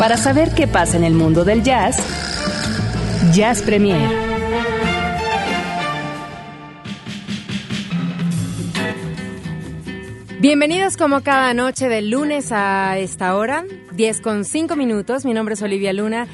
Para saber qué pasa en el mundo del jazz, Jazz Premier. Bienvenidos como cada noche del lunes a esta hora, 10 con 5 minutos. Mi nombre es Olivia Luna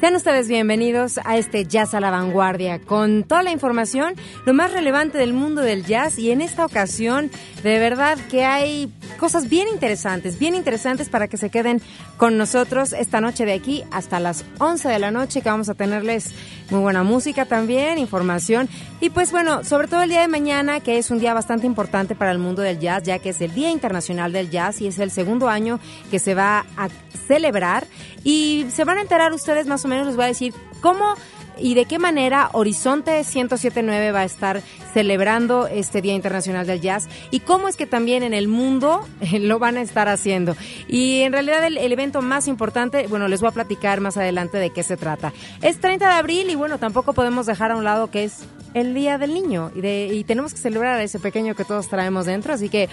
sean ustedes bienvenidos a este Jazz a la Vanguardia. Con toda la información, lo más relevante del mundo del jazz y en esta ocasión de verdad que hay cosas bien interesantes, bien interesantes para que se queden con nosotros esta noche de aquí hasta las 11 de la noche que vamos a tenerles muy buena música también, información. Y pues bueno, sobre todo el día de mañana que es un día bastante importante para el mundo del jazz ya que es el Día Internacional del Jazz y es el segundo año que se va a celebrar. Y se van a enterar ustedes más o menos, les voy a decir cómo y de qué manera Horizonte 1079 va a estar celebrando este Día Internacional del Jazz y cómo es que también en el mundo lo van a estar haciendo. Y en realidad el, evento más importante, bueno, les voy a platicar más adelante de qué se trata. Es 30 de abril y bueno, tampoco podemos dejar a un lado que es el Día del Niño. Y, de, y tenemos que celebrar a ese pequeño que todos traemos dentro, así que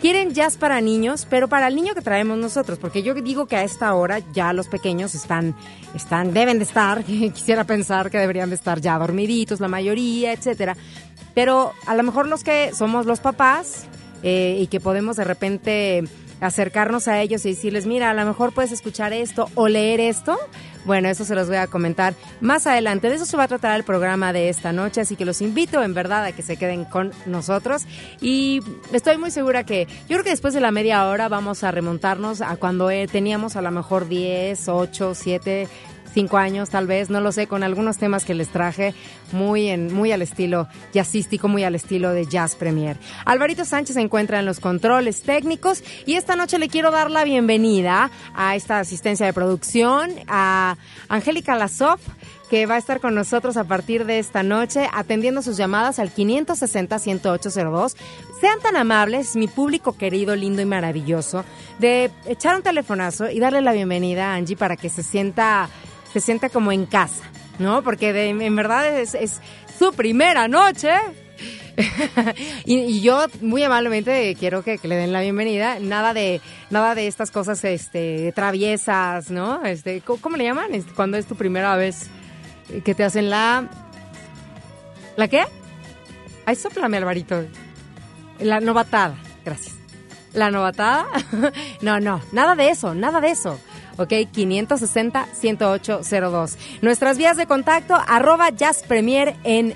quieren jazz para niños, pero para el niño que traemos nosotros, porque yo digo que a esta hora ya los pequeños están, están, deben de estar, quisiera pensar que deberían de estar ya dormiditos, la mayoría, etcétera. Pero a lo mejor los que somos los papás eh, y que podemos de repente acercarnos a ellos y decirles, mira, a lo mejor puedes escuchar esto o leer esto. Bueno, eso se los voy a comentar más adelante. De eso se va a tratar el programa de esta noche, así que los invito en verdad a que se queden con nosotros. Y estoy muy segura que yo creo que después de la media hora vamos a remontarnos a cuando eh, teníamos a lo mejor 10, 8, 7 cinco años, tal vez, no lo sé, con algunos temas que les traje muy, en, muy al estilo jazzístico, muy al estilo de Jazz Premier. Alvarito Sánchez se encuentra en los controles técnicos y esta noche le quiero dar la bienvenida a esta asistencia de producción, a Angélica Lasov que va a estar con nosotros a partir de esta noche atendiendo sus llamadas al 560-10802. Sean tan amables, mi público querido, lindo y maravilloso, de echar un telefonazo y darle la bienvenida a Angie para que se sienta se sienta como en casa, ¿no? Porque en verdad es, su primera noche. y, yo muy amablemente quiero que, le den la bienvenida. Nada de nada de estas cosas este traviesas, ¿no? Este, ¿cómo, le llaman? Este, cuando es tu primera vez que te hacen la ¿La qué? Ay, soplame, Alvarito. La novatada. Gracias. La novatada. no, no, nada de eso, nada de eso. ¿Ok? 560-10802. Nuestras vías de contacto, arroba Jazz Premier en,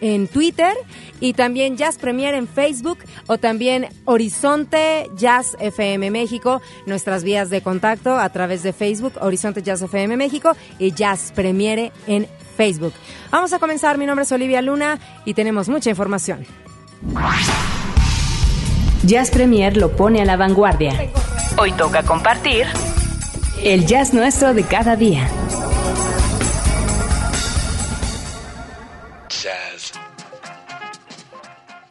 en Twitter y también Jazz Premier en Facebook o también Horizonte Jazz FM México, nuestras vías de contacto a través de Facebook, Horizonte Jazz FM México y Jazz Premiere en Facebook. Vamos a comenzar, mi nombre es Olivia Luna y tenemos mucha información. Jazz Premier lo pone a la vanguardia. Hoy toca compartir el jazz nuestro de cada día.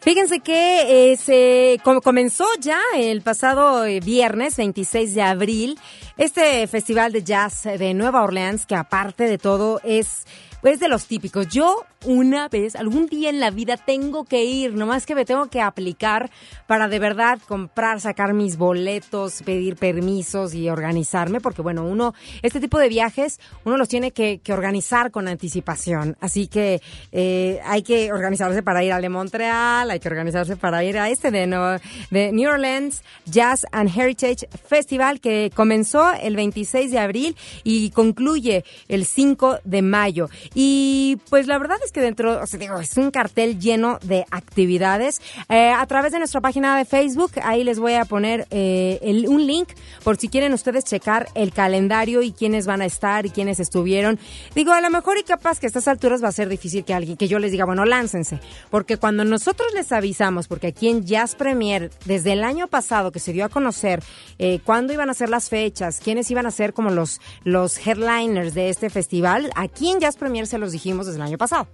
Fíjense que eh, se comenzó ya el pasado eh, viernes 26 de abril este festival de jazz de Nueva Orleans que aparte de todo es pues de los típicos. Yo una vez, algún día en la vida tengo que ir, nomás que me tengo que aplicar para de verdad comprar, sacar mis boletos, pedir permisos y organizarme, porque bueno, uno, este tipo de viajes, uno los tiene que, organizar con anticipación. Así que eh, hay que organizarse para ir al de Montreal, hay que organizarse para ir a este de, de New Orleans Jazz and Heritage Festival que comenzó el 26 de abril y concluye el 5 de mayo. Y pues la verdad es que dentro, o sea, digo, es un cartel lleno de actividades. Eh, a través de nuestra página de Facebook, ahí les voy a poner eh, un link por si quieren ustedes checar el calendario y quiénes van a estar y quiénes estuvieron. Digo, a lo mejor y capaz que a estas alturas va a ser difícil que alguien, que yo les diga, bueno, láncense. Porque cuando nosotros les avisamos, porque aquí en Jazz Premier, desde el año pasado que se dio a conocer eh, cuándo iban a ser las fechas, quiénes iban a ser como los, los headliners de este festival, aquí en Jazz Premier se los dijimos desde el año pasado.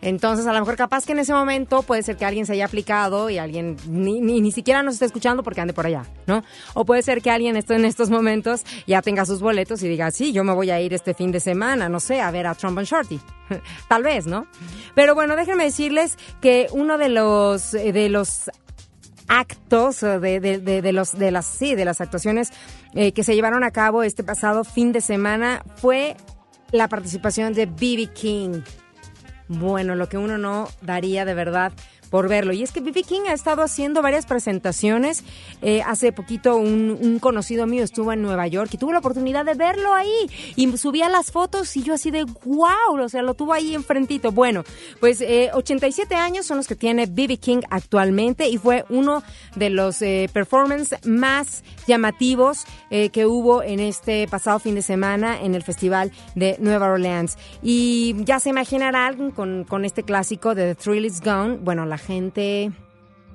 Entonces, a lo mejor capaz que en ese momento puede ser que alguien se haya aplicado y alguien ni, siquiera nos esté escuchando porque ande por allá, ¿no? O puede ser que alguien esté en estos momentos ya tenga sus boletos y diga, sí, yo me voy a ir este fin de semana, no sé, a ver a Trombone Shorty. Tal vez, ¿no? Pero bueno, déjenme decirles que uno de los, eh, actos los de las sí de las actuaciones eh, que se llevaron a cabo este pasado fin de semana fue la participación de BB King. Bueno, lo que uno no daría de verdad por verlo. Y es que B.B. King ha estado haciendo varias presentaciones. Eh, hace poquito un, conocido mío estuvo en Nueva York y tuvo la oportunidad de verlo ahí. Y subía las fotos y yo así de wow, o sea, lo tuvo ahí enfrentito. Bueno, pues eh, 87 años son los que tiene B.B. King actualmente y fue uno de los eh, performances más llamativos eh, que hubo en este pasado fin de semana en el Festival de Nueva Orleans. Y ya se imaginarán con, con este clásico de The Thrill Is Gone, bueno, la gente...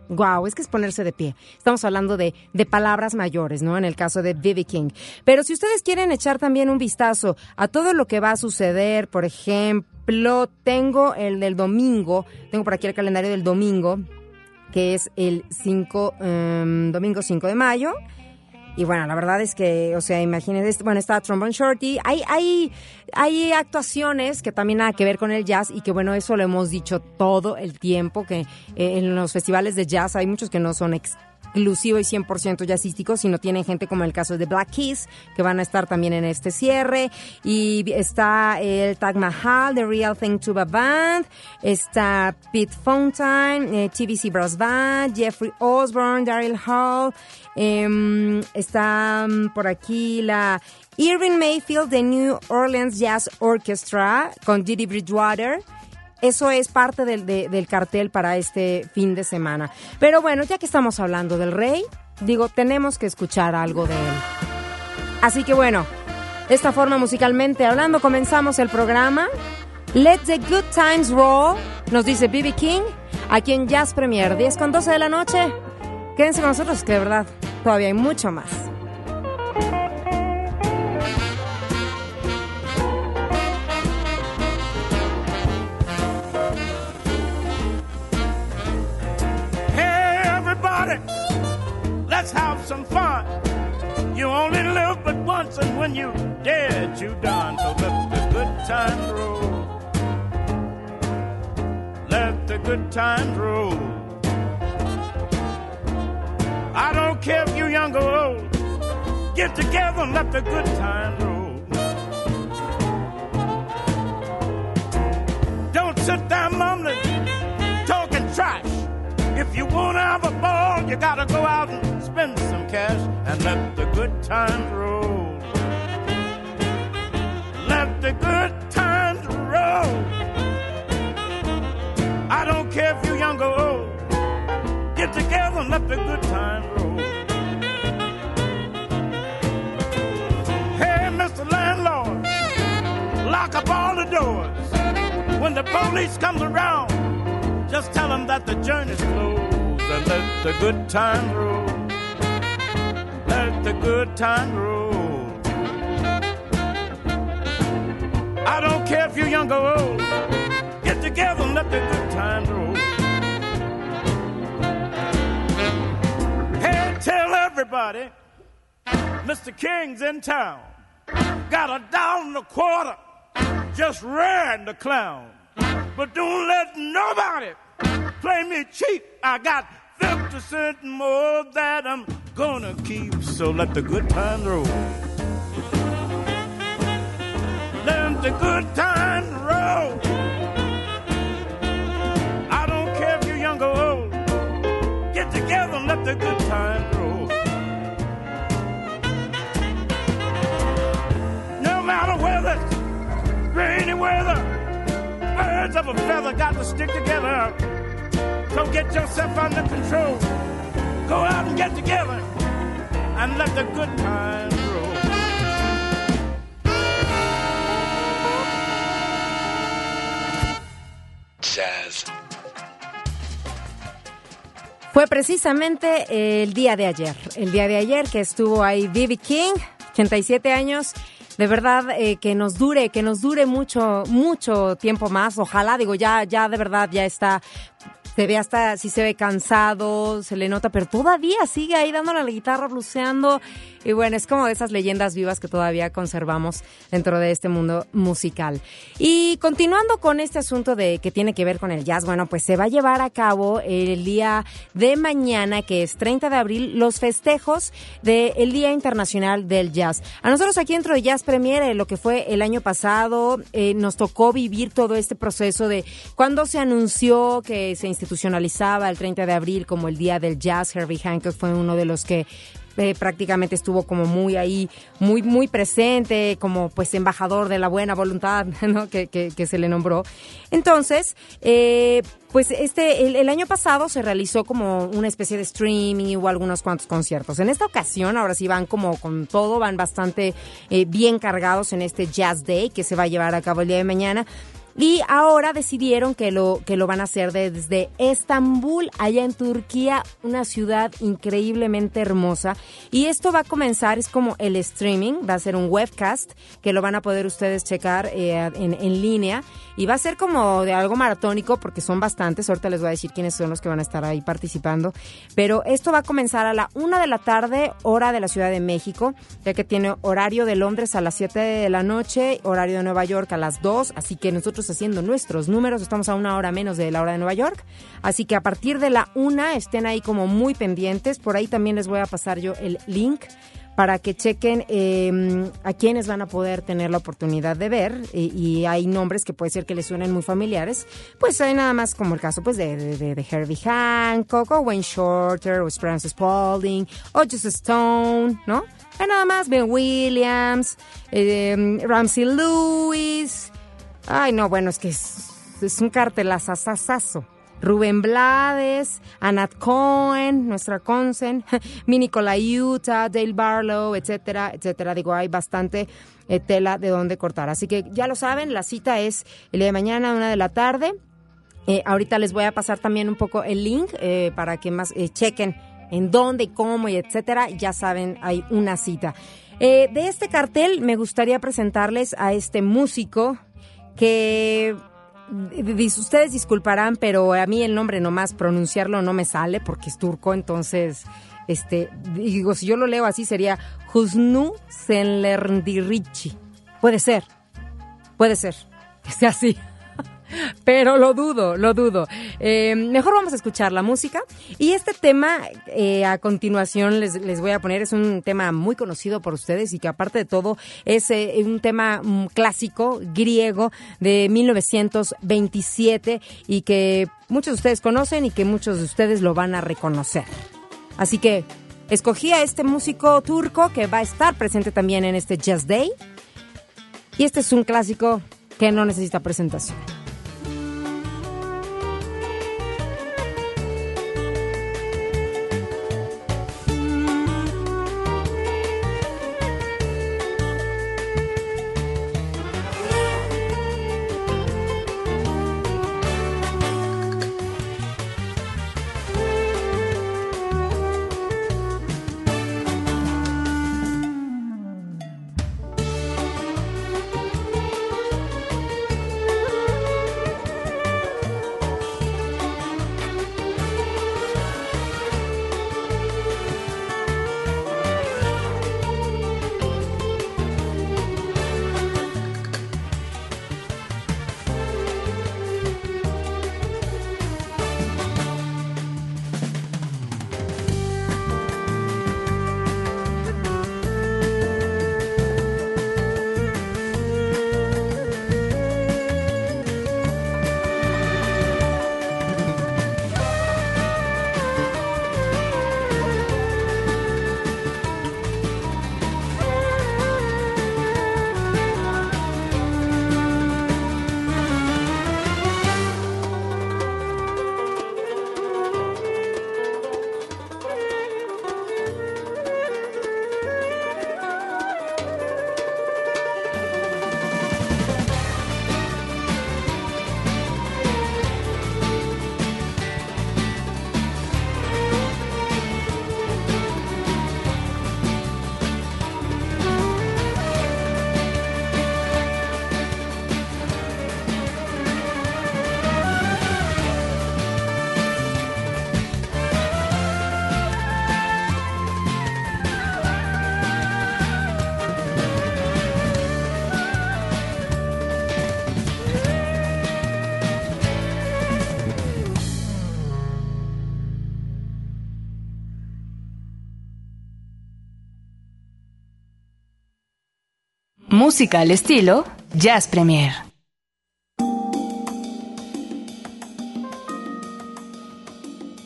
Wow, es que es ponerse de pie. Estamos hablando de, de palabras mayores, ¿no? En el caso de B.B. King. Pero si ustedes quieren echar también un vistazo a todo lo que va a suceder, por ejemplo, tengo el del domingo, tengo por aquí el calendario del domingo, que es el 5, um, domingo 5 de mayo. Y bueno, la verdad es que, o sea, imagínense, bueno, está Trombone Shorty. Hay, hay, hay actuaciones que también nada que ver con el jazz y que bueno, eso lo hemos dicho todo el tiempo, que eh, en los festivales de jazz hay muchos que no son exclusivo y 100% jazzístico, sino tienen gente como el caso de Black Keys, que van a estar también en este cierre. Y está el Tag Mahal, The Real Thing Tuba Band, está Pete Fountain, eh, TBC Brass Band, Jeffrey Osborne, Daryl Hall, eh, está um, por aquí la Irving Mayfield de New Orleans Jazz Orchestra con Didi Bridgewater eso es parte del, de, del, cartel para este fin de semana. Pero bueno, ya que estamos hablando del rey, digo, tenemos que escuchar algo de él. Así que bueno, de esta forma musicalmente hablando, comenzamos el programa. Let the good times roll, nos dice BB King, aquí en Jazz Premier, 10 con 12 de la noche. Quédense con nosotros, que de verdad todavía hay mucho más. Let's have some fun. You only live but once, and when you're dead, you done. So let the good times roll. Let the good times roll. I don't care if you're young or old. Get together and let the good times roll. If you wanna have a ball, you gotta go out and spend some cash and let the good times roll. Let the good times roll. I don't care if you're young or old. Get together and let the good times roll. Hey, Mr. Landlord, lock up all the doors. When the police comes around, just tell them that the journey's closed and let the good time roll. Let the good time roll. I don't care if you're young or old. Get together and let the good times roll. Hey, tell everybody, Mr. King's in town. Got a dollar and a quarter, just ran the clown. But don't let nobody play me cheap. I got 50 cents more that I'm gonna keep. So let the good times roll. Let the good times roll. I don't care if you're young or old. Get together and let the good times roll. No matter whether it's rainy weather birds of a feather got to stick together. So get yourself under control. Go out and get together and let the good times roll. Jazz. Fue precisamente el día de ayer, el día de ayer que estuvo ahí Vivi King, 87 años. De verdad eh, que nos dure, que nos dure mucho, mucho tiempo más. Ojalá, digo, ya, ya de verdad ya está se ve hasta, si se ve cansado, se le nota, pero todavía sigue ahí dándole a la guitarra, bluseando. Y bueno, es como de esas leyendas vivas que todavía conservamos dentro de este mundo musical. Y continuando con este asunto de que tiene que ver con el jazz, bueno, pues se va a llevar a cabo el día de mañana, que es 30 de abril, los festejos del Día Internacional del Jazz. A nosotros aquí dentro de Jazz Premiere, lo que fue el año pasado, eh, nos tocó vivir todo este proceso de cuando se anunció que se institucionalizaba el 30 de abril como el Día del Jazz. Herbie Hancock fue uno de los que eh, prácticamente estuvo como muy ahí, muy, muy presente, como pues embajador de la buena voluntad, que, se le nombró. Entonces, eh, pues este, el, año pasado se realizó como una especie de streaming, hubo algunos cuantos conciertos. En esta ocasión, ahora sí van como con todo, van bastante eh, bien cargados en este Jazz Day que se va a llevar a cabo el día de mañana. Y ahora decidieron que lo, que lo van a hacer desde Estambul, allá en Turquía, una ciudad increíblemente hermosa. Y esto va a comenzar, es como el streaming, va a ser un webcast que lo van a poder ustedes checar eh, en, en línea. Y va a ser como de algo maratónico porque son bastantes. Ahorita les voy a decir quiénes son los que van a estar ahí participando. Pero esto va a comenzar a la una de la tarde, hora de la Ciudad de México, ya que tiene horario de Londres a las 7 de la noche, horario de Nueva York a las 2. Así que nosotros haciendo nuestros números, estamos a una hora menos de la hora de Nueva York. Así que a partir de la una estén ahí como muy pendientes. Por ahí también les voy a pasar yo el link para que chequen em, a quienes van a poder tener la oportunidad de ver y, hay nombres que puede ser que les suenen muy familiares, pues hay nada más como el caso pues de, Herbie Hancock o Wayne Shorter o Francis Spalding o Just Stone, ¿no? Hay nada más Ben Williams, eh, Ramsey Lewis, ay no, bueno, es que es, es un cartelazazazazo. Rubén Blades, Anat Cohen, nuestra Consen, mi Nicola Utah, Dale Barlow, etcétera, etcétera. Digo, hay bastante eh, tela de dónde cortar. Así que ya lo saben, la cita es el día de mañana, una de la tarde. Eh, ahorita les voy a pasar también un poco el link eh, para que más chequen en dónde, cómo y etcétera. Ya saben, hay una cita. de este cartel me gustaría presentarles a este músico que ustedes disculparán, pero a mí el nombre nomás pronunciarlo no me sale porque es turco, entonces, este, digo, si yo lo leo así sería Husnu Senlerdirichi. Puede ser, puede ser, que sea así. Pero lo dudo, lo dudo. Eh, mejor vamos a escuchar la música. Y este tema, eh, a continuación les, les, voy a poner, es un tema muy conocido por ustedes y que aparte de todo es eh, un tema mm, clásico griego de 1927 y que muchos de ustedes conocen y que muchos de ustedes lo van a reconocer. Así que escogí a este músico turco que va a estar presente también en este Jazz Day. Y este es un clásico que no necesita presentación. Música al estilo Jazz Premier.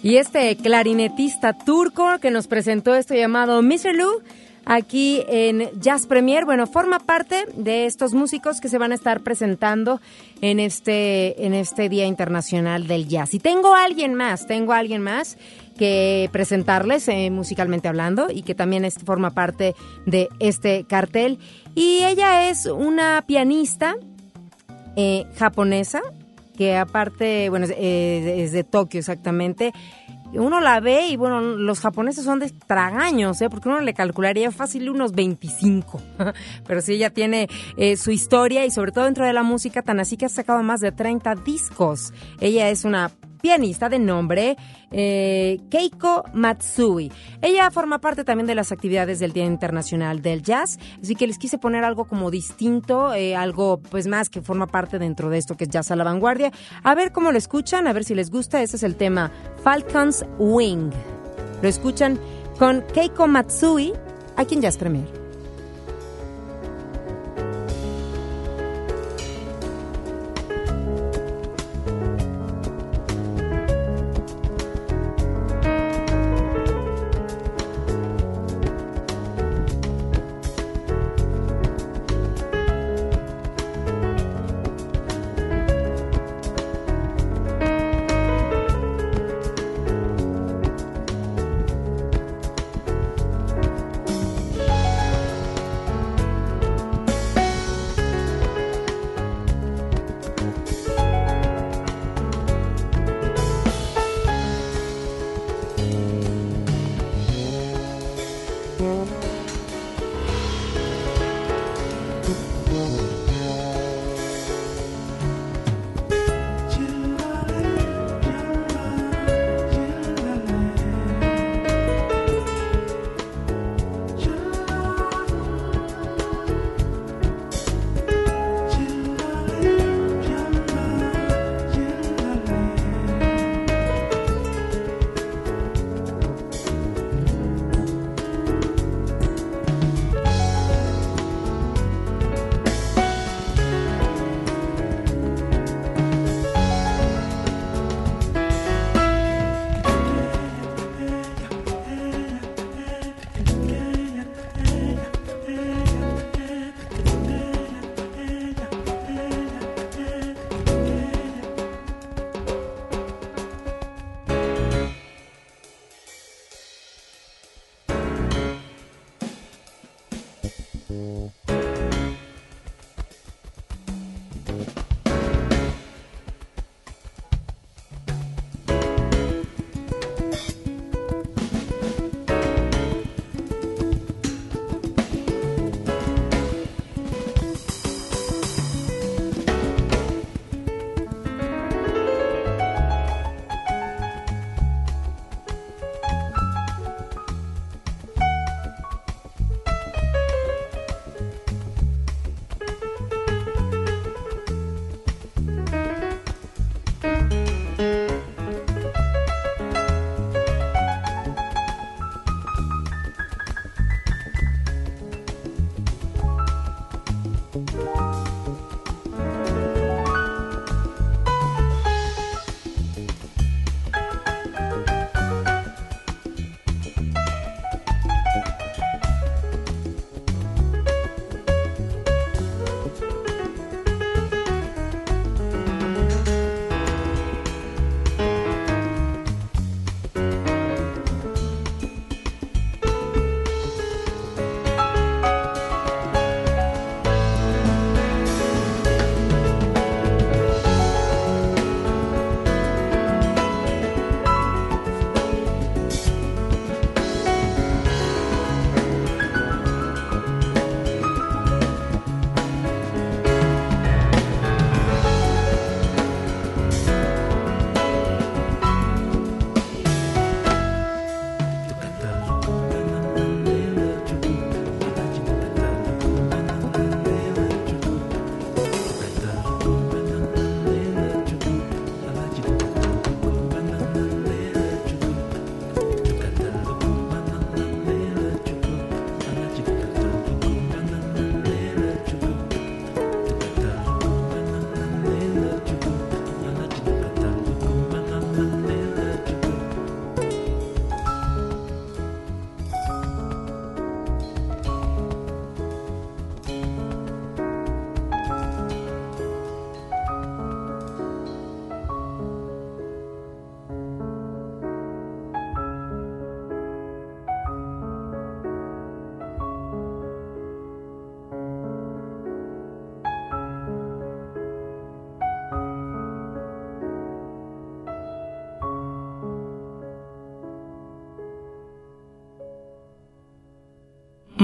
Y este clarinetista turco que nos presentó esto llamado Mr. Lou aquí en Jazz Premier, bueno, forma parte de estos músicos que se van a estar presentando en este en este Día Internacional del Jazz. Y tengo a alguien más, tengo a alguien más que presentarles eh, musicalmente hablando y que también forma parte de este cartel. Y ella es una pianista eh, japonesa que aparte, bueno, eh, es de Tokio exactamente, uno la ve y bueno, los japoneses son de tragaños, ¿eh? porque uno le calcularía fácil unos 25. Pero sí, ella tiene eh, su historia y sobre todo dentro de la música, tan así que ha sacado más de 30 discos. Ella es una pianista de nombre eh, Keiko Matsui. Ella forma parte también de las actividades del Día Internacional del Jazz, así que les quise poner algo como distinto, eh, algo pues más que forma parte dentro de esto que es Jazz a la Vanguardia. A ver cómo lo escuchan, a ver si les gusta. Ese es el tema Falcon's Wing. Lo escuchan con Keiko Matsui aquí en Jazz Premier.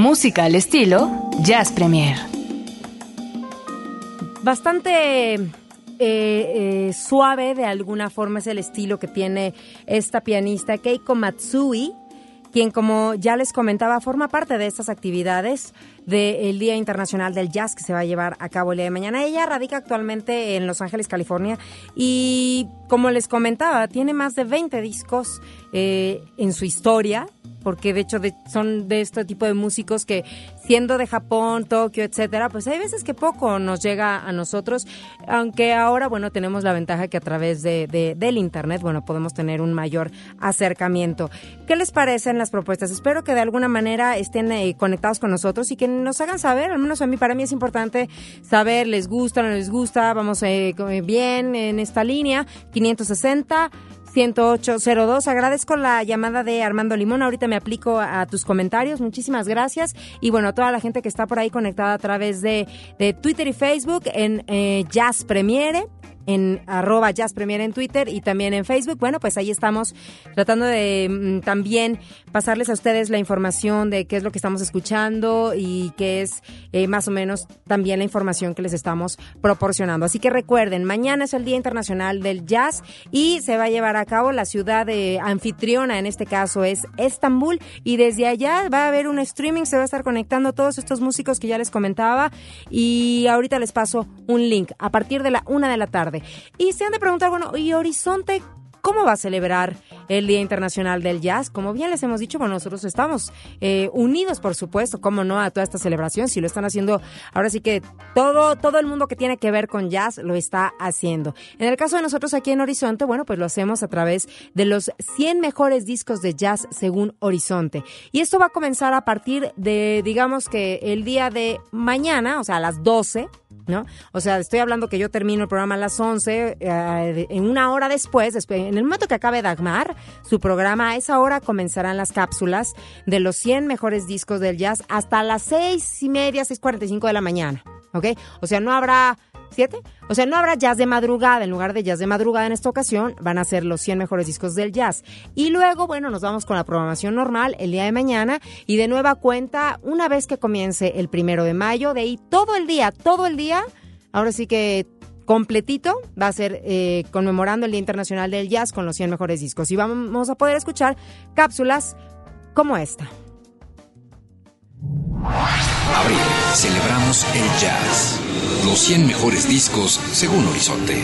Música al estilo Jazz Premier. Bastante eh, eh, suave de alguna forma es el estilo que tiene esta pianista Keiko Matsui, quien como ya les comentaba forma parte de estas actividades del Día Internacional del Jazz que se va a llevar a cabo el día de mañana. Ella radica actualmente en Los Ángeles, California y como les comentaba, tiene más de 20 discos eh, en su historia porque de hecho son de este tipo de músicos que siendo de Japón, Tokio, etcétera, pues hay veces que poco nos llega a nosotros, aunque ahora, bueno, tenemos la ventaja que a través de, del internet, bueno, podemos tener un mayor acercamiento. ¿Qué les parecen las propuestas? Espero que de alguna manera estén eh, conectados con nosotros y que nos hagan saber, al menos a mí, para mí es importante saber, les gusta, no les gusta, vamos eh, bien en esta línea, 560 10802. Agradezco la llamada de Armando Limón. Ahorita me aplico a tus comentarios. Muchísimas gracias. Y bueno, a toda la gente que está por ahí conectada a través de, de Twitter y Facebook en eh, Jazz Premiere en arroba Jazz Premier en Twitter y también en Facebook. Bueno, pues ahí estamos tratando de mm, también pasarles a ustedes la información de qué es lo que estamos escuchando y qué es eh, más o menos también la información que les estamos proporcionando. Así que recuerden, mañana es el Día Internacional del Jazz y se va a llevar a cabo la ciudad de anfitriona, en este caso es Estambul, y desde allá va a haber un streaming, se va a estar conectando todos estos músicos que ya les comentaba y ahorita les paso un link a partir de la una de la tarde y se han de preguntar, bueno, ¿y Horizonte ¿Cómo va a celebrar el Día Internacional del Jazz? Como bien les hemos dicho, bueno, nosotros estamos eh, unidos, por supuesto, cómo no, a toda esta celebración. Si lo están haciendo, ahora sí que todo, todo el mundo que tiene que ver con jazz lo está haciendo. En el caso de nosotros aquí en Horizonte, bueno, pues lo hacemos a través de los 100 mejores discos de jazz según Horizonte. Y esto va a comenzar a partir de, digamos que el día de mañana, o sea, a las 12, ¿no? O sea, estoy hablando que yo termino el programa a las 11, eh, en una hora después, en el momento que acabe Dagmar, su programa, a esa hora comenzarán las cápsulas de los 100 mejores discos del jazz hasta las seis y media, 6.45 de la mañana, ¿ok? O sea, no habrá ¿Siete? O sea, no habrá jazz de madrugada. En lugar de jazz de madrugada en esta ocasión, van a ser los 100 mejores discos del jazz. Y luego, bueno, nos vamos con la programación normal el día de mañana. Y de nueva cuenta, una vez que comience el primero de mayo, de ahí todo el día, todo el día, ahora sí que completito va a ser eh, conmemorando el Día Internacional del Jazz con los 100 mejores discos. Y vamos a poder escuchar cápsulas como esta. Abril, celebramos el jazz. Los 100 mejores discos según Horizonte.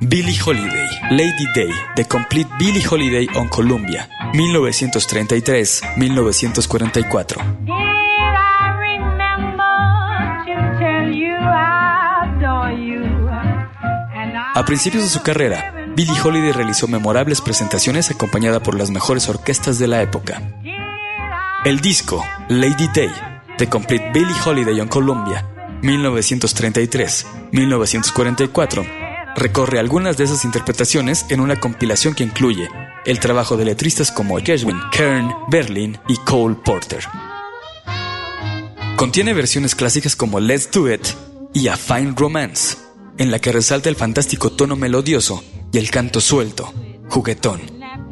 Billie Holiday, Lady Day, The Complete Billie Holiday on Columbia, 1933-1944. A principios de su carrera, Billie Holiday realizó memorables presentaciones acompañada por las mejores orquestas de la época. El disco Lady Day, The Complete Billie Holiday on Columbia, 1933-1944, recorre algunas de esas interpretaciones en una compilación que incluye el trabajo de letristas como Gershwin, Kern, Berlin y Cole Porter. Contiene versiones clásicas como Let's Do It y A Fine Romance, en la que resalta el fantástico tono melodioso y el canto suelto, juguetón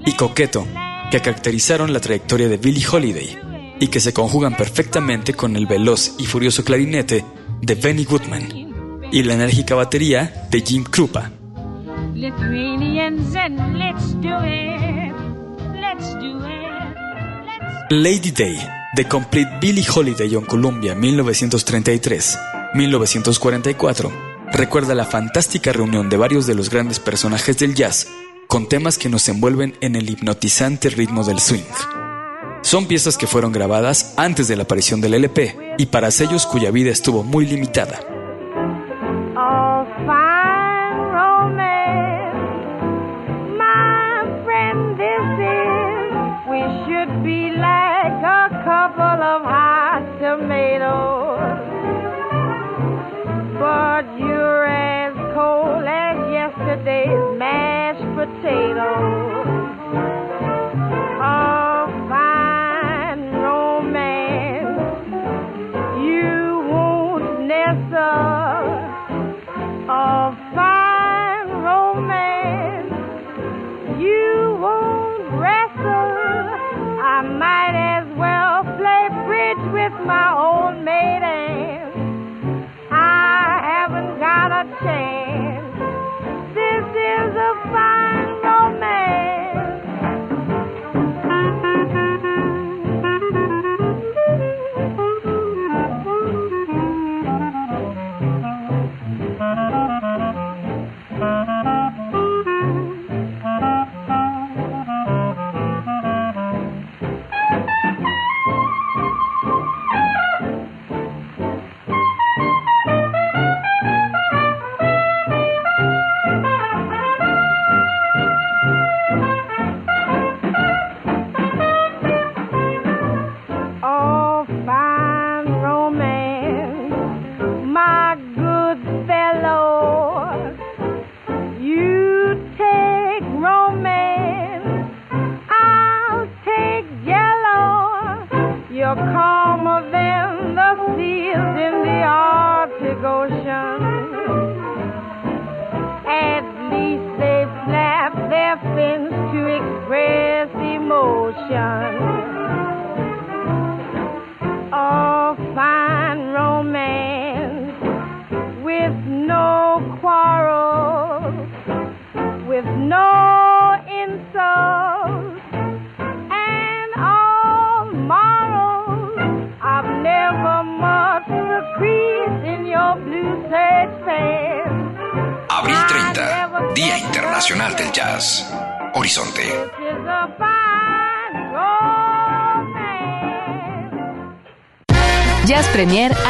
y coqueto que caracterizaron la trayectoria de Billie Holiday y que se conjugan perfectamente con el veloz y furioso clarinete de Benny Goodman y la enérgica batería de Jim Krupa. Lady Day, The Complete Billie Holiday on Columbia 1933-1944 recuerda la fantástica reunión de varios de los grandes personajes del jazz con temas que nos envuelven en el hipnotizante ritmo del swing. Son piezas que fueron grabadas antes de la aparición del LP y para sellos cuya vida estuvo muy limitada.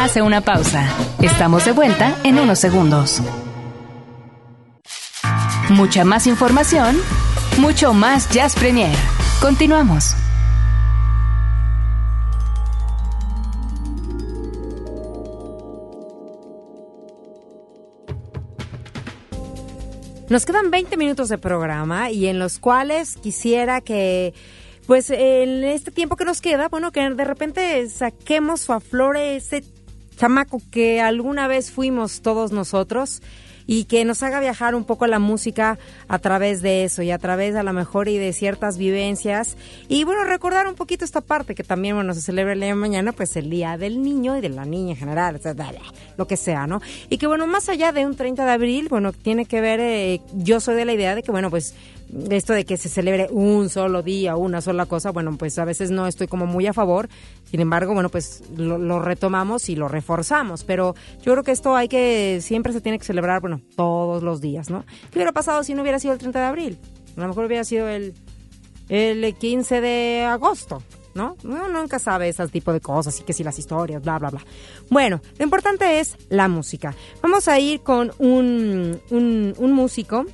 Hace una pausa. Estamos de vuelta en unos segundos. Mucha más información, mucho más Jazz Premier. Continuamos. Nos quedan 20 minutos de programa y en los cuales quisiera que, pues en este tiempo que nos queda, bueno, que de repente saquemos o aflore ese chamaco que alguna vez fuimos todos nosotros y que nos haga viajar un poco la música a través de eso y a través a lo mejor y de ciertas vivencias. Y bueno recordar un poquito esta parte que también bueno se celebra el día de mañana pues el día del niño y de la niña en general o sea, lo que sea no y que bueno más allá de un 30 de abril bueno tiene que ver eh, yo soy de la idea de que bueno pues esto de que se celebre un solo día, una sola cosa, bueno, pues a veces no estoy como muy a favor. Sin embargo, bueno, pues lo, retomamos y lo reforzamos. Pero yo creo que esto hay que, siempre se tiene que celebrar, bueno, todos los días, ¿no? ¿Qué hubiera pasado si no hubiera sido el 30 de abril? A lo mejor hubiera sido el, el 15 de agosto. ¿No? ¿no? Nunca sabe ese tipo de cosas y que si las historias, bla, bla, bla. Bueno, lo importante es la música. Vamos a ir con un, un músico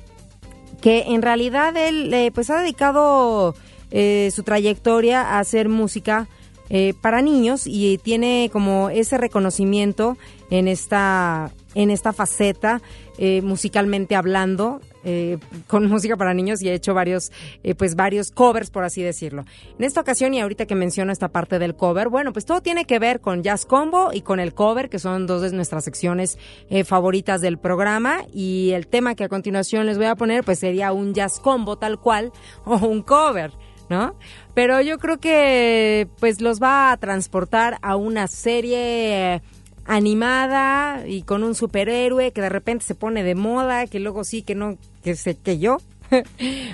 que en realidad él eh, pues ha dedicado eh, su trayectoria a hacer música eh, para niños y tiene como ese reconocimiento en esta en esta faceta eh, musicalmente hablando eh, con música para niños y he hecho varios eh, pues varios covers por así decirlo en esta ocasión y ahorita que menciono esta parte del cover bueno pues todo tiene que ver con jazz combo y con el cover que son dos de nuestras secciones eh, favoritas del programa y el tema que a continuación les voy a poner pues sería un jazz combo tal cual o un cover ¿no? Pero yo creo que pues los va a transportar a una serie animada y con un superhéroe que de repente se pone de moda, que luego sí, que no, que sé que yo.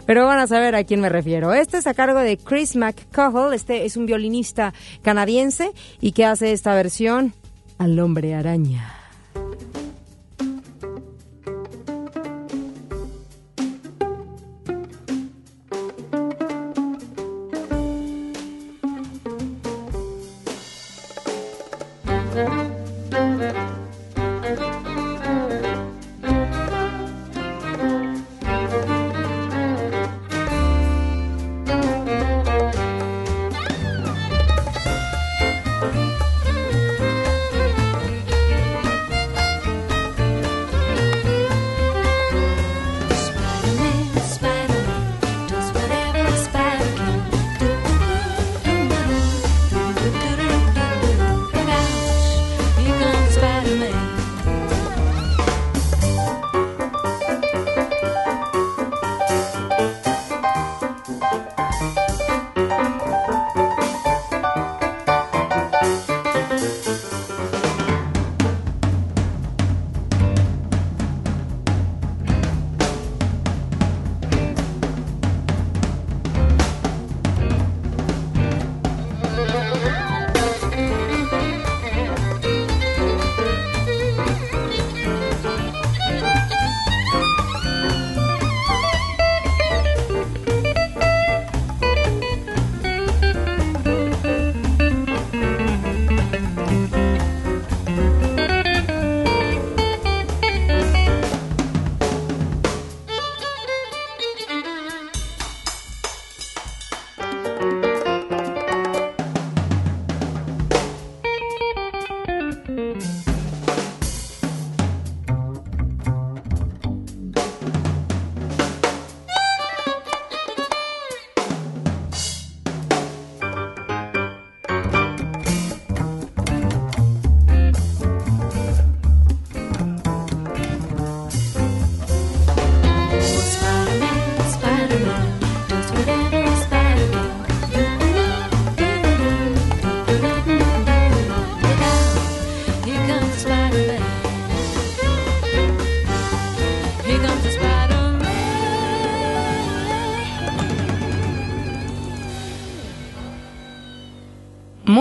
Pero van a saber a quién me refiero. Este es a cargo de Chris McCahill, este es un violinista canadiense y que hace esta versión al hombre araña.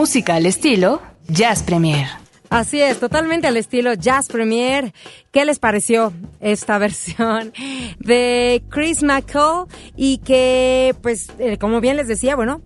Música al estilo Jazz Premier. Así es, totalmente al estilo Jazz Premier. ¿Qué les pareció esta versión de Chris McCall? Y que, pues, eh, como bien les decía, bueno,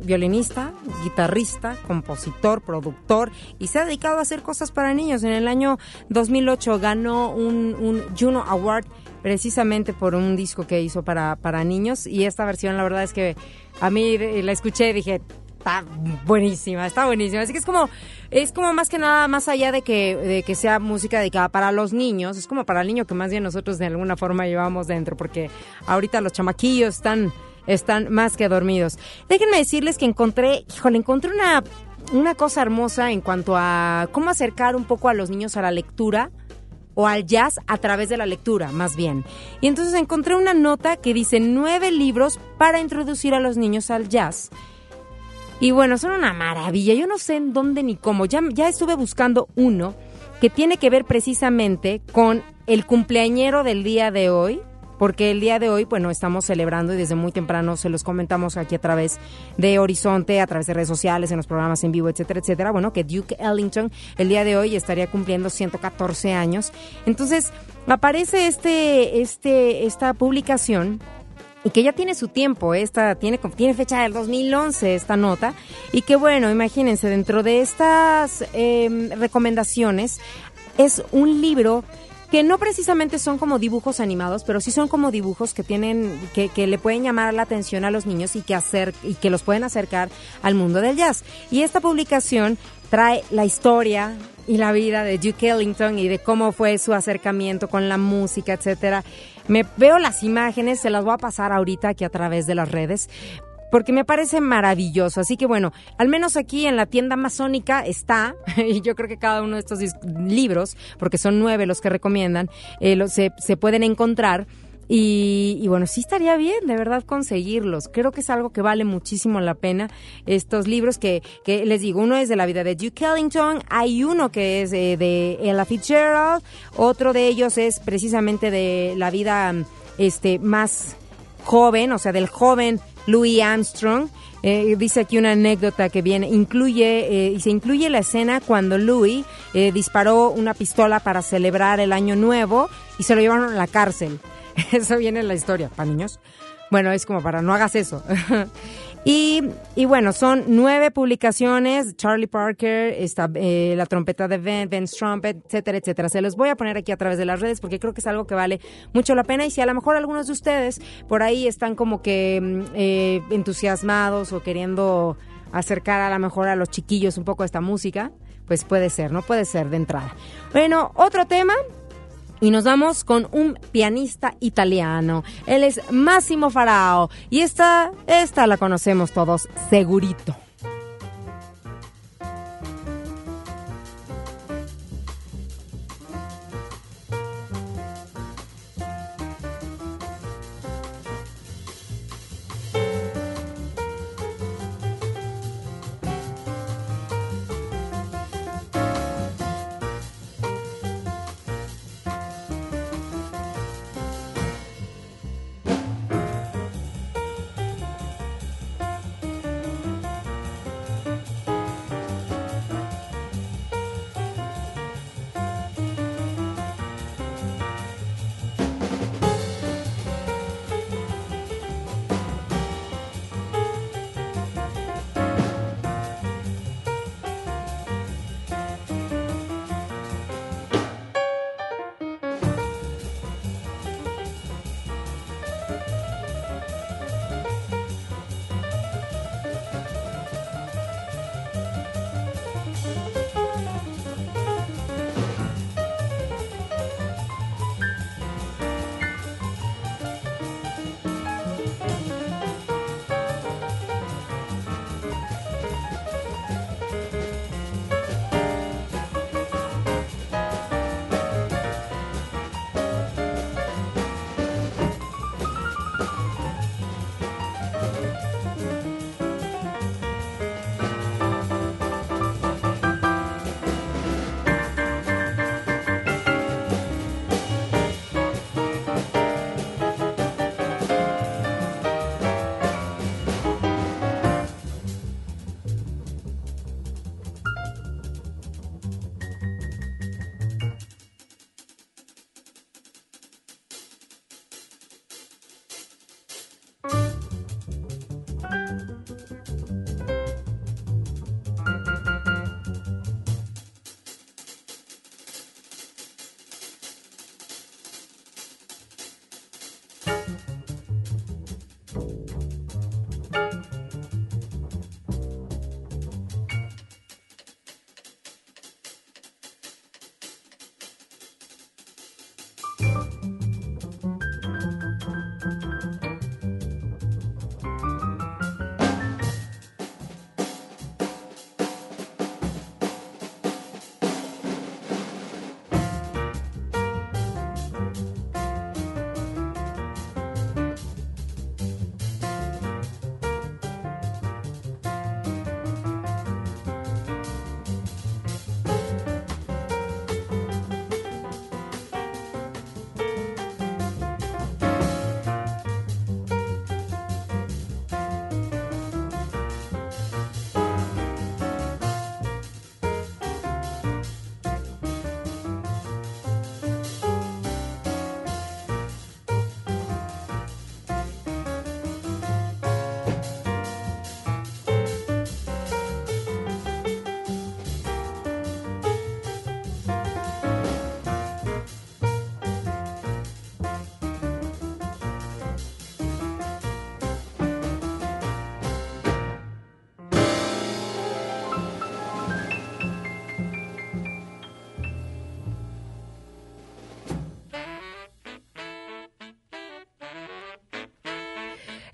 violinista, guitarrista, compositor, productor y se ha dedicado a hacer cosas para niños. En el año 2008 ganó un, un Juno Award precisamente por un disco que hizo para, para niños y esta versión la verdad es que a mí la escuché y dije está buenísima, está buenísima. Así que es como, es como más que nada, más allá de que, de que sea música dedicada para los niños, es como para el niño que más bien nosotros de alguna forma llevamos dentro, porque ahorita los chamaquillos están, están más que dormidos. Déjenme decirles que encontré, híjole, encontré una, una cosa hermosa en cuanto a cómo acercar un poco a los niños a la lectura o al jazz a través de la lectura, más bien. Y entonces encontré una nota que dice nueve libros para introducir a los niños al jazz. Y bueno, son una maravilla. Yo no sé en dónde ni cómo. Ya, ya estuve buscando uno que tiene que ver precisamente con el cumpleañero del día de hoy. Porque el día de hoy, bueno, estamos celebrando y desde muy temprano se los comentamos aquí a través de Horizonte, a través de redes sociales, en los programas en vivo, etcétera, etcétera. Bueno, que Duke Ellington el día de hoy estaría cumpliendo 114 años. Entonces, aparece este, este, esta publicación y que ya tiene su tiempo, esta tiene, tiene fecha del 2011 esta nota, y que bueno, imagínense, dentro de estas eh, recomendaciones es un libro que no precisamente son como dibujos animados, pero sí son como dibujos que tienen, que, que le pueden llamar la atención a los niños y que hacer, y que los pueden acercar al mundo del jazz. Y esta publicación trae la historia y la vida de Duke Ellington y de cómo fue su acercamiento con la música, etcétera. Me veo las imágenes, se las voy a pasar ahorita aquí a través de las redes. Porque me parece maravilloso. Así que bueno, al menos aquí en la tienda masónica está, y yo creo que cada uno de estos libros, porque son nueve los que recomiendan, eh, se, se pueden encontrar. Y, y bueno, sí estaría bien, de verdad, conseguirlos. Creo que es algo que vale muchísimo la pena. Estos libros que, que les digo, uno es de la vida de Duke Ellington, hay uno que es eh, de Ella Fitzgerald, otro de ellos es precisamente de la vida este, más joven, o sea, del joven Louis Armstrong. Eh, dice aquí una anécdota que viene, incluye, eh, y se incluye la escena cuando Louis eh, disparó una pistola para celebrar el año nuevo y se lo llevaron a la cárcel. Eso viene en la historia, para niños. Bueno, es como para no hagas eso. y, y bueno, son nueve publicaciones. Charlie Parker, está, eh, la trompeta de Ben, Ben's Trumpet, etcétera, etcétera. Se los voy a poner aquí a través de las redes porque creo que es algo que vale mucho la pena. Y si a lo mejor algunos de ustedes por ahí están como que mm, eh, entusiasmados o queriendo acercar a lo mejor a los chiquillos un poco a esta música, pues puede ser, ¿no? Puede ser de entrada. Bueno, otro tema y nos vamos con un pianista italiano. Él es Massimo Farao. Y esta, esta la conocemos todos, segurito.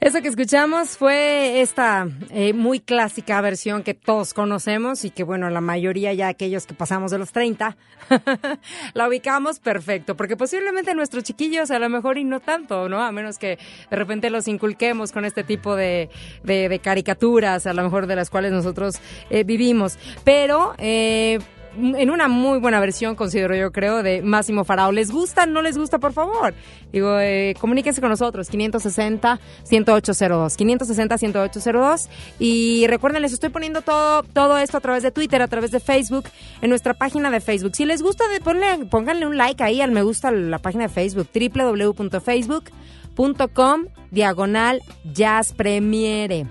Eso que escuchamos fue esta eh, muy clásica versión que todos conocemos y que, bueno, la mayoría ya aquellos que pasamos de los 30 la ubicamos perfecto, porque posiblemente nuestros chiquillos a lo mejor y no tanto, ¿no? A menos que de repente los inculquemos con este tipo de, de- caricaturas, a lo mejor de las cuales nosotros eh, vivimos. Pero... Eh, en una muy buena versión, considero yo creo, de Máximo Farao. ¿Les gusta? ¿No les gusta? Por favor. Digo, eh, comuníquense con nosotros, 560-10802. 560-10802. Y recuerden, les estoy poniendo todo, todo esto a través de Twitter, a través de Facebook, en nuestra página de Facebook. Si les gusta, de- ponle- pónganle un like ahí al me gusta la página de Facebook, www.facebook.com, diagonal Jazz Premiere.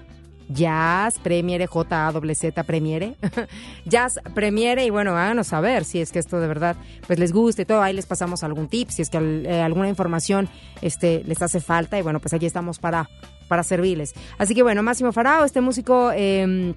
Jazz Premiere, J-A-Z Premiere. Jazz Premiere, y bueno, háganos saber si es que esto de verdad pues les gusta y todo. Ahí les pasamos algún tip, si es que eh, alguna información este, les hace falta. Y bueno, pues aquí estamos para, para servirles. Así que bueno, Máximo Farao, este músico. eh,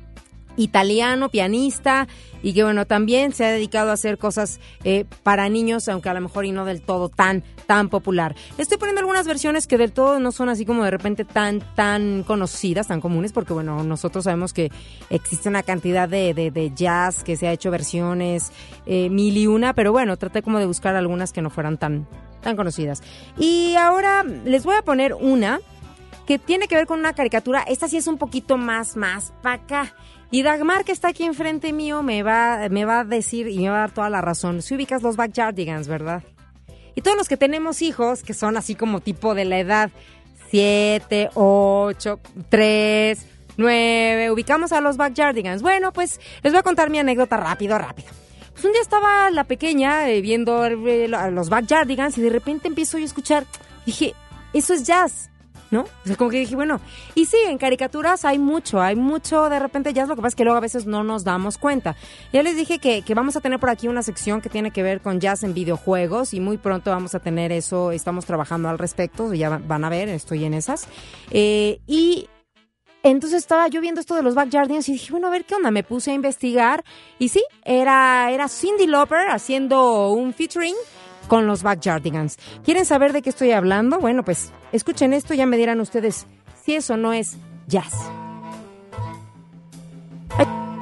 italiano, pianista, y que bueno, también se ha dedicado a hacer cosas eh, para niños, aunque a lo mejor y no del todo tan, tan popular. Estoy poniendo algunas versiones que del todo no son así como de repente tan, tan conocidas, tan comunes, porque bueno, nosotros sabemos que existe una cantidad de, de- de jazz que se ha hecho versiones eh, mil y una, pero bueno, traté como de buscar algunas que no fueran tan, tan conocidas. Y ahora les voy a poner una que tiene que ver con una caricatura. Esta sí es un poquito más, más para acá. Y Dagmar, que está aquí enfrente mío, me va, me va a decir y me va a dar toda la razón. Si ubicas los Backyardigans, ¿verdad? Y todos los que tenemos hijos, que son así como tipo de la edad 7, 8, 3, 9, ubicamos a los Backyardigans. Bueno, pues les voy a contar mi anécdota rápido, rápido. Pues un día estaba la pequeña eh, viendo eh, los Backyardigans y de repente empiezo yo a escuchar. Dije, eso es jazz. ¿No? Como que dije, bueno, y sí, en caricaturas hay mucho, hay mucho de repente jazz, lo que pasa es que luego a veces no nos damos cuenta. Ya les dije que, que vamos a tener por aquí una sección que tiene que ver con jazz en videojuegos y muy pronto vamos a tener eso, estamos trabajando al respecto, ya van a ver, estoy en esas. Eh, y entonces estaba yo viendo esto de los Backyardigans y dije, bueno, a ver qué onda. Me puse a investigar y sí, era, era Cindy Lauper haciendo un featuring con los Backyardigans. ¿Quieren saber de qué estoy hablando? Bueno, pues escuchen esto y ya me dirán ustedes si eso no es jazz. Ay.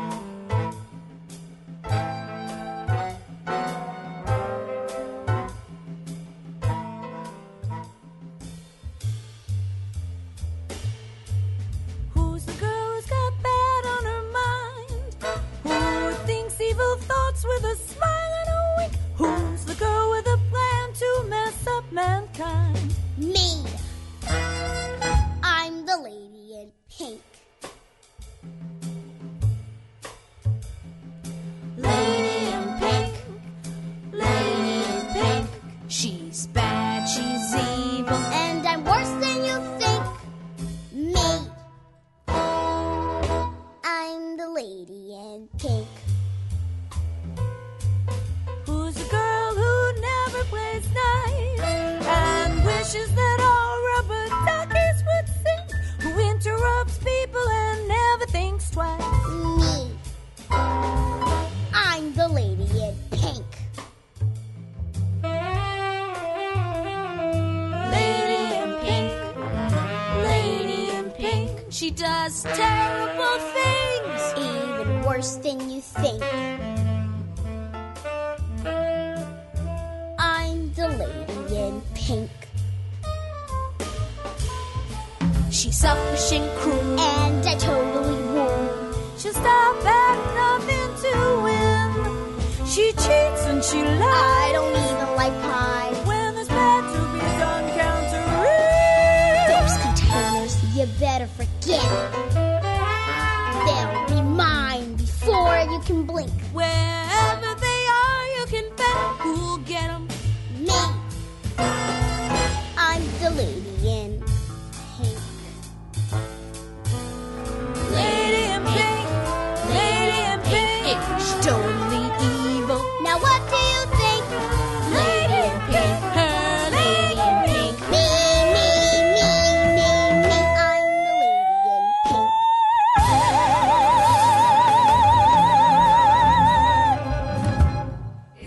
Can blink. Wherever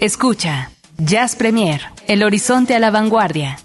Escucha, Jazz Premier, El Horizonte a la Vanguardia.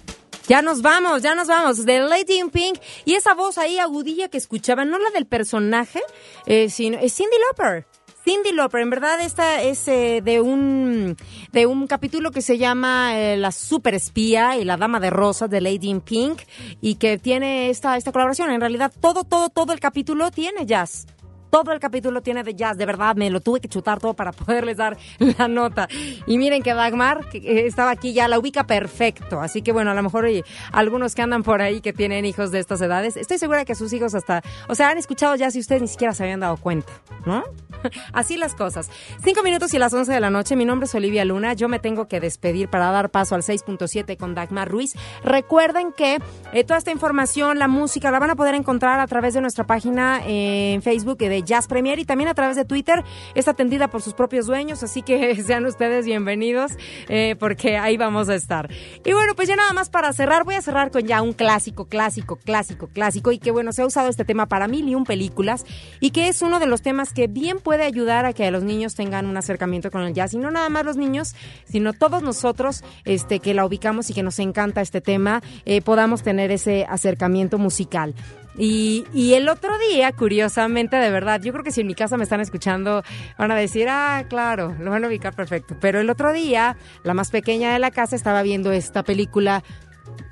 Ya nos vamos, ya nos vamos. De Lady in Pink. Y esa voz ahí agudilla que escuchaban, no la del personaje, eh, sino es Cindy Lauper. Cindy Lauper, en verdad esta es eh, de un de un capítulo que se llama eh, La super espía y la dama de rosas de Lady in Pink y que tiene esta esta colaboración. En realidad todo todo todo el capítulo tiene jazz. Todo el capítulo tiene de jazz, de verdad, me lo tuve que chutar todo para poderles dar la nota. Y miren que Dagmar que estaba aquí ya la ubica perfecto, así que bueno, a lo mejor y algunos que andan por ahí que tienen hijos de estas edades, estoy segura que sus hijos hasta, o sea, han escuchado jazz y ustedes ni siquiera se habían dado cuenta, ¿no? Así las cosas. Cinco minutos y las once de la noche. Mi nombre es Olivia Luna. Yo me tengo que despedir para dar paso al 6.7 con Dagmar Ruiz. Recuerden que eh, toda esta información, la música, la van a poder encontrar a través de nuestra página eh, en Facebook de Jazz Premier y también a través de Twitter. Es atendida por sus propios dueños, así que sean ustedes bienvenidos eh, porque ahí vamos a estar. Y bueno, pues ya nada más para cerrar, voy a cerrar con ya un clásico, clásico, clásico, clásico y que bueno, se ha usado este tema para mil y un películas y que es uno de los temas que bien puede ayudar a que los niños tengan un acercamiento con el jazz y no nada más los niños, sino todos nosotros este, que la ubicamos y que nos encanta este tema, eh, podamos tener ese acercamiento musical. Y, y el otro día, curiosamente, de verdad, yo creo que si en mi casa me están escuchando, van a decir, ah, claro, lo van a ubicar perfecto. Pero el otro día, la más pequeña de la casa estaba viendo esta película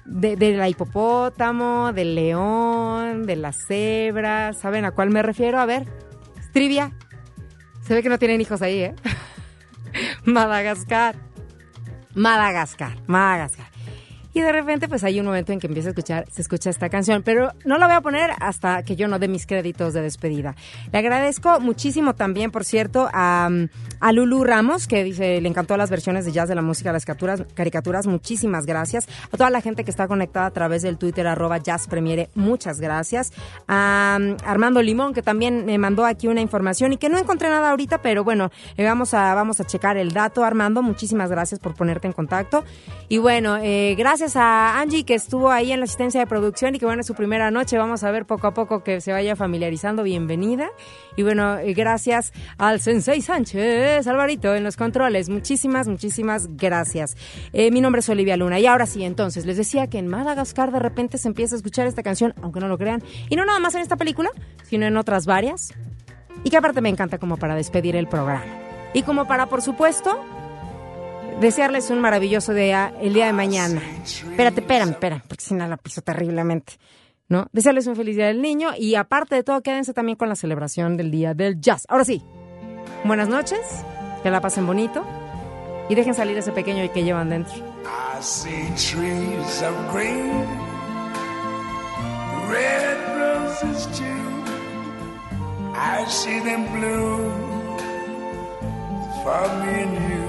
de, de la hipopótamo, del león, de la cebra. ¿Saben a cuál me refiero? A ver, trivia. Se ve que no tienen hijos ahí, ¿eh? Madagascar. Madagascar, Madagascar. De repente, pues hay un momento en que empieza a escuchar, se escucha esta canción, pero no la voy a poner hasta que yo no dé mis créditos de despedida. Le agradezco muchísimo también, por cierto, a, a Lulu Ramos, que dice, le encantó las versiones de jazz de la música, las caricaturas, muchísimas gracias. A toda la gente que está conectada a través del Twitter, arroba Jazz Premiere, muchas gracias. A um, Armando Limón, que también me mandó aquí una información y que no encontré nada ahorita, pero bueno, eh, vamos a, vamos a checar el dato. Armando, muchísimas gracias por ponerte en contacto. Y bueno, eh, gracias a Angie que estuvo ahí en la asistencia de producción y que bueno, es su primera noche. Vamos a ver poco a poco que se vaya familiarizando. Bienvenida. Y bueno, eh, gracias al Sensei Sánchez, Alvarito, en los controles. Muchísimas, muchísimas gracias. Eh, mi nombre es Olivia Luna. Y ahora sí, entonces, les decía que en Madagascar de repente se empieza a escuchar esta canción, aunque no lo crean. Y no nada más en esta película, sino en otras varias. Y que aparte me encanta como para despedir el programa. Y como para, por supuesto, desearles un maravilloso día el día de mañana. Espérate, espérame, espérame, porque si no la piso terriblemente. ¿No? Desearles un feliz día del niño y aparte de todo, quédense también con la celebración del día del jazz. Ahora sí, buenas noches, que la pasen bonito y dejen salir ese pequeño que llevan dentro. I see trees of green, red roses too. I see them blue for me and you.